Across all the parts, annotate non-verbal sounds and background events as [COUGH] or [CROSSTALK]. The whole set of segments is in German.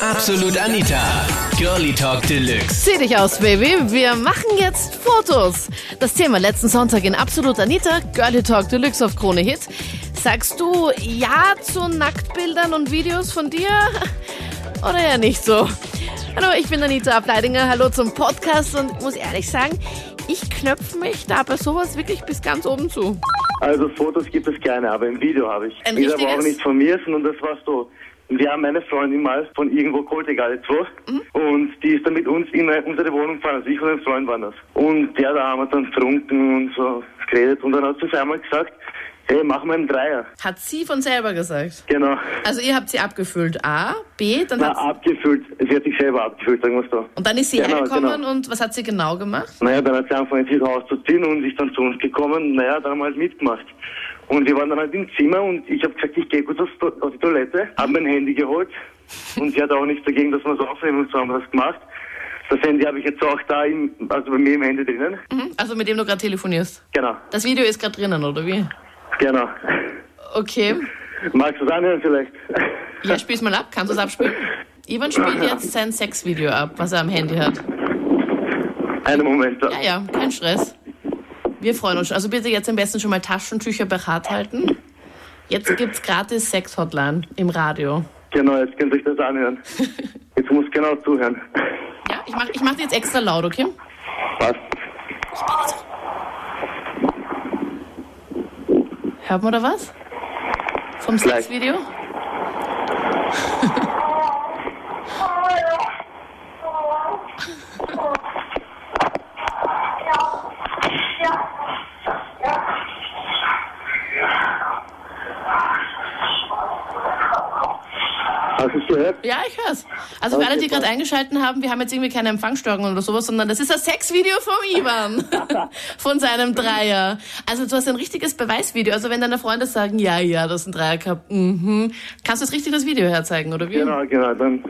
Absolut Anita. Girlie Talk Deluxe. Zieh dich aus, Baby. Wir machen jetzt Fotos. Das Thema letzten Sonntag in Absolut Anita, Girlie Talk Deluxe auf Krone Hit. Sagst du ja zu Nacktbildern und Videos von dir? [LAUGHS] Oder ja nicht so? Hallo, ich bin Anita Ableidinger. Hallo zum Podcast und muss ehrlich sagen, ich knöpfe mich da bei sowas wirklich bis ganz oben zu. Also Fotos gibt es keine, aber im Video habe ich. Ein Ist aber auch nicht von mir, sondern das war so. Wir haben eine Freundin mal von irgendwo geholt, egal jetzt wo. Mhm. Und die ist dann mit uns in unsere Wohnung gefahren. Also ich und ein Freund waren das. Und der, da haben wir dann getrunken und so geredet. Und dann hat sie einmal gesagt, hey, machen wir einen Dreier. Hat sie von selber gesagt. Genau. Also ihr habt sie abgefüllt. A, B, dann Na, hat sie, abgefüllt. Sie hat sich selber abgefüllt, sagen wir es so. und dann ist sie Genau, hergekommen genau. und was hat sie genau gemacht? Naja, dann hat sie angefangen, sich auszuziehen und ist dann zu uns gekommen. Naja, dann haben wir halt mitgemacht. Und wir waren dann halt im Zimmer und ich habe gesagt, ich gehe kurz auf die Toilette, habe mein Handy geholt und sie hat auch nichts dagegen, dass wir es aufnehmen und so haben wir das gemacht. Das Handy habe ich jetzt auch da, im, also bei mir im Handy drinnen. Mhm. Also mit dem du gerade telefonierst. Genau, Das Video ist gerade drinnen, oder wie? genau. Okay. Magst du es anhören vielleicht? Ja, spiel's mal ab. Kannst du es abspielen? Ivan spielt jetzt sein Sexvideo ab, was er am Handy hat. Einen Moment. Ja, ja, kein Stress. Wir freuen uns schon. Also bitte jetzt am besten schon mal Taschentücher bereit halten. Jetzt gibt's gratis Sex-Hotline im Radio. Genau, jetzt könnt ihr euch das anhören. [LAUGHS] Jetzt muss genau zuhören. Ja, ich mach, ich mach die jetzt extra laut, okay? Was? Hört man da was? Vom. Sexvideo? [LAUGHS] Hast du es gehört? Ja, ich hör's. Also für Okay, alle, die gerade passt. eingeschalten haben, wir haben jetzt irgendwie keine Empfangsstörungen oder sowas, sondern das ist das Sexvideo vom Ivan. [LAUGHS] Von seinem Dreier. Also du hast ein richtiges Beweisvideo. Also wenn deine Freunde sagen, ja, ja, das ist ein Dreier gehabt, mhm. Kannst du jetzt richtig das Video herzeigen, oder wie? Genau, genau. Dann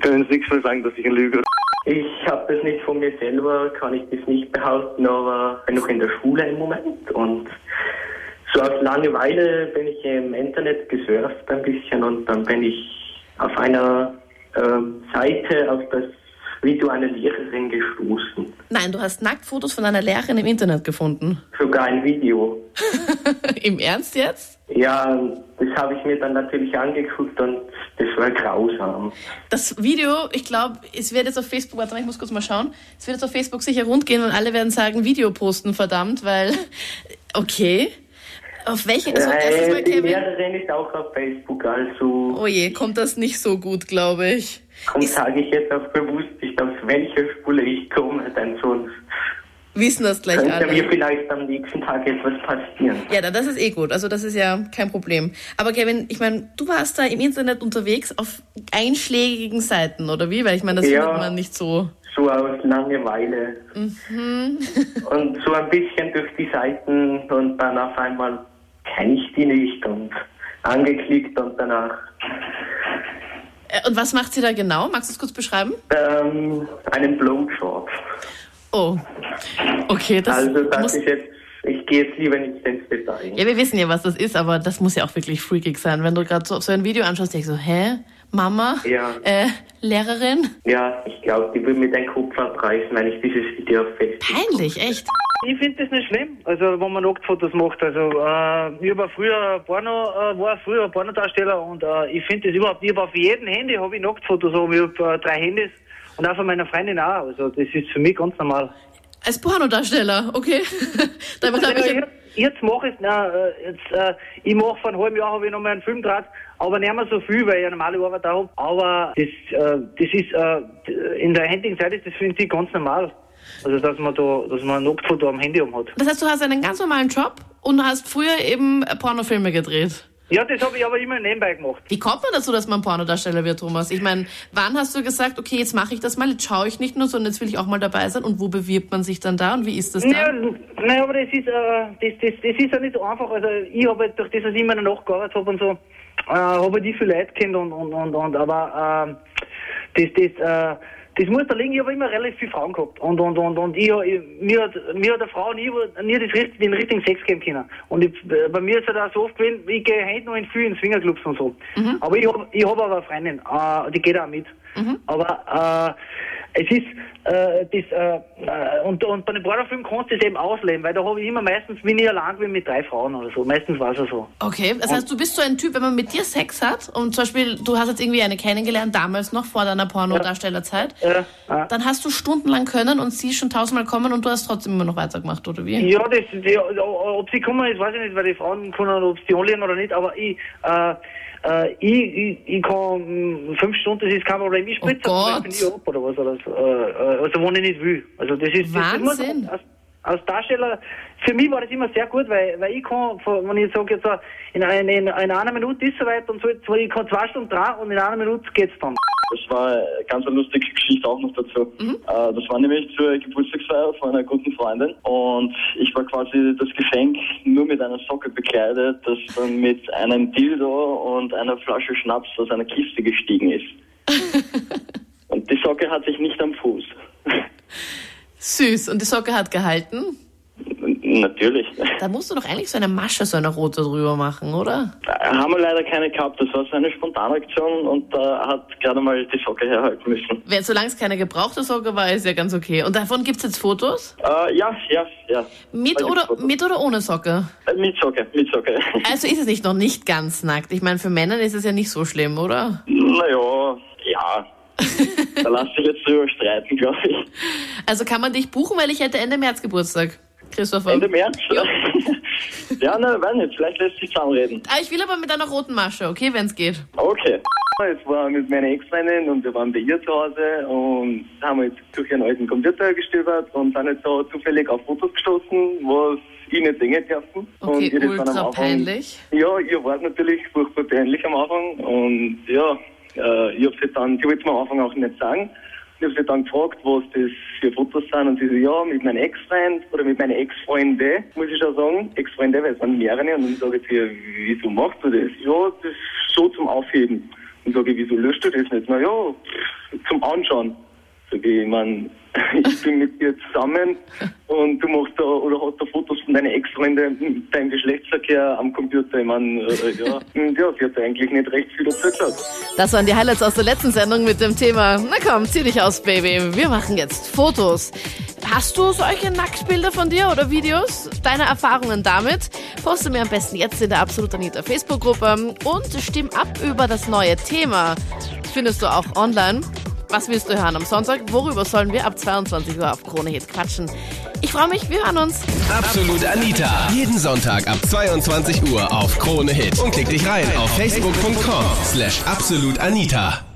können sie nichts mehr sagen, dass ich ein Lüge Ich habe das nicht von mir selber, kann ich das nicht behaupten, aber bin noch in der Schule im Moment und so aus Langeweile bin ich im Internet gesurft ein bisschen und dann bin ich auf einer ähm, Seite auf das Video einer Lehrerin gestoßen. Nein, du hast Nacktfotos von einer Lehrerin im Internet gefunden. Sogar ein Video. [LAUGHS] Im Ernst jetzt? Ja, das habe ich mir dann natürlich angeguckt und das war grausam. Das Video, ich glaube, es wird jetzt auf Facebook, warte mal, ich muss kurz mal schauen, es wird jetzt auf Facebook sicher rundgehen und alle werden sagen, Video posten, verdammt, weil, [LAUGHS] okay. Auf welche, also Mal, Äh, die Lehrerin ist auch auf Facebook, also oh je, kommt das nicht so gut, glaube ich. Und sage ich jetzt auch bewusst nicht, aus welcher Spule ich komme, denn sonst Wissen das gleich könnte mir alle. vielleicht am nächsten Tag etwas passieren. Ja, das ist eh gut. Also das ist ja kein Problem. Aber Kevin, ich meine, du warst da im Internet unterwegs auf einschlägigen Seiten, oder wie? Weil ich meine, das Ja. findet man nicht so. So aus Langeweile. Mhm. und so ein bisschen durch die Seiten und dann auf einmal kenne ich die nicht und angeklickt und danach Äh, Und was macht sie da genau? Magst du es kurz beschreiben? ähm, einen Blowjob. Oh, okay, das Also das ist jetzt, ich gehe jetzt lieber nicht ins Detail. Ja, wir wissen ja, was das ist, aber das muss ja auch wirklich freakig sein. Wenn du gerade so, so ein Video anschaust, denkst du, hä? Mama? Ja. Äh, Lehrerin? Ja, ich glaube, die würde mir den Kopf abreißen, wenn ich dieses Video auf Facebook Peinlich, echt. Ich finde das nicht schlimm, also wenn man Nacktfotos macht. Also äh, ich war früher Porno, äh, war früher Pornodarsteller und äh, ich finde das überhaupt, ich habe auf jedem Handy habe ich Nacktfotos, ich habe äh, drei Handys und auch von meiner Freundin auch. Also das ist für mich ganz normal. Als Pornodarsteller, okay. [LAUGHS] Damit habe Ja, ich... jetzt, jetzt mache ich na, äh, jetzt, äh, ich mache vor einem halben Jahr habe ich noch mal einen Film gedreht, aber nicht mehr so viel, weil ich eine normale Arbeit habe. Aber das, äh, das ist äh, in der heutigen Zeit ist das finde ich ganz normal. Also dass man da, dass man ein Nacktfoto am Handy um hat. Das heißt, du hast einen ganz normalen Job und hast früher eben Pornofilme gedreht. Ja, das habe ich aber immer nebenbei gemacht. Wie kommt man dazu, dass man Pornodarsteller wird, Thomas? Ich meine, wann hast du gesagt, okay, jetzt mache ich das mal, jetzt schaue ich nicht nur, sondern jetzt will ich auch mal dabei sein? Und wo bewirbt man sich dann da und wie ist das dann? naja, aber das ist, äh, das, das, das ist ja nicht so einfach. Also ich habe halt durch das, dass ich immer noch gearbeitet habe und so, äh, habe ich die viele Leute kennt und, und, und, und aber ähm, das, das, äh, das muss da liegen, ich habe immer relativ viele Frauen gehabt. Und, und, und, und ich, ich, mir, hat, mir hat eine Frau nie, nie das, den richtigen Sex geben können. Und ich, bei mir ist es halt auch so oft gewesen, ich gehe heute noch in vielen Swingerclubs und so. Aber ich habe ich hab aber eine Freundin, äh, die geht auch mit. Aber äh, es ist äh, das äh, äh, und, und bei den Pornofilmen kannst du das eben ausleben, weil da habe ich immer meistens, wenn ich allein bin mit drei Frauen oder so. Meistens war es ja so. Okay, das heißt, du bist so ein Typ, wenn man mit dir Sex hat und zum Beispiel, du hast jetzt irgendwie eine kennengelernt, damals noch vor deiner Pornodarstellerzeit, Äh, äh, dann hast du stundenlang können und sie schon tausendmal kommen und du hast trotzdem immer noch weitergemacht, oder wie? Ja, das, die, ob sie kommen, das weiß ich nicht, weil die Frauen können, ob sie die anlehnen oder nicht, aber ich, äh, äh, ich, ich, ich kann mh, fünf Stunden, das ist kein Problem. Ich spritze Oh Gott. Beispiel nie ab oder was, oder so, äh, äh, also wenn ich nicht will. Also das ist, das, das Wahnsinn. als, als Darsteller, für mich war das immer sehr gut, weil, weil ich kann, wenn ich sage jetzt, äh, in, ein, in, in einer Minute ist soweit und so, so, ich kann zwei Stunden dran und in einer Minute geht's dann. Das war eine ganz eine lustige Geschichte auch noch dazu. Äh, das war nämlich zur Geburtstagsfeier von einer guten Freundin und ich war quasi das Geschenk nur mit einer Socke bekleidet, das dann mit einem Dildo und einer Flasche Schnaps aus einer Kiste gestiegen ist. [LAUGHS] Socke hat sich nicht am Fuß. Süß. Und die Socke hat gehalten? Natürlich. Da musst du doch eigentlich so eine Masche, so eine rote drüber machen, oder? Da haben wir leider keine gehabt. Das war so eine Spontanaktion und da hat gerade mal die Socke herhalten müssen. Wer- Solange es keine gebrauchte Socke war, ist ja ganz okay. Und davon gibt's jetzt Fotos? Äh, ja, ja, ja. Mit oder, Fotos. mit oder ohne Socke? Äh, mit Socke, mit Socke. [LAUGHS] Also ist es nicht noch nicht ganz nackt. Ich meine, für Männer ist es ja nicht so schlimm, oder? Naja, ja. [LAUGHS] da lass dich jetzt drüber streiten, glaube ich. Also kann man dich buchen, weil ich hätte Ende März Geburtstag. Christopher. Ende März? Ja. [LAUGHS] ja, ne, weiß nicht, vielleicht lässt sich zusammenreden. Ah, ich will aber mit einer roten Masche, okay, wenn es geht. Okay. Es war mit meiner Ex-Freundin und wir waren bei ihr zu Hause und haben jetzt durch ihren alten Computer gestöbert und sind jetzt so zufällig auf Fotos gestoßen, was ich nicht sehen dürfen. Okay, und ihr das dann ultra peinlich. Ja, ihr war natürlich furchtbar peinlich am Anfang und ja, äh, ich habe sie dann, sie wollte mir am Anfang auch nicht sagen. Ich habe sie dann gefragt, was das für Fotos sind und sie so, ja, mit meinem Ex-Freund oder mit meiner Ex-Freunde, muss ich schon sagen, Ex-Freunde, weil es waren mehrere und dann sage ich zu ihr, wieso machst du das? Ja, das ist so zum Aufheben. Und sage ich, wieso löscht du das nicht? Na ja, zum Anschauen. Sag ich, ich mein, [LAUGHS] ich bin mit dir zusammen und du machst da oder hast da Fotos von deinen Ex-Freunden, deinem Geschlechtsverkehr am Computer. Ich mein, äh, ja, und [LAUGHS] ja, sie hat eigentlich nicht recht viel dazu gesagt. Das waren die Highlights aus der letzten Sendung mit dem Thema. Na komm, zieh dich aus, Baby. Wir machen jetzt Fotos. Hast du solche Nacktbilder von dir oder Videos? Deine Erfahrungen damit? Poste mir am besten jetzt in der Absolut Anita Facebook-Gruppe und stimm ab über das neue Thema. Findest du auch online. Was willst du hören am Sonntag? Worüber sollen wir ab 22 Uhr auf Krone Hit quatschen? Ich freue mich, wir hören uns. Absolut Anita. Jeden Sonntag ab 22 Uhr auf Krone Hit. Und klick dich rein auf facebook.com slash absolutanita.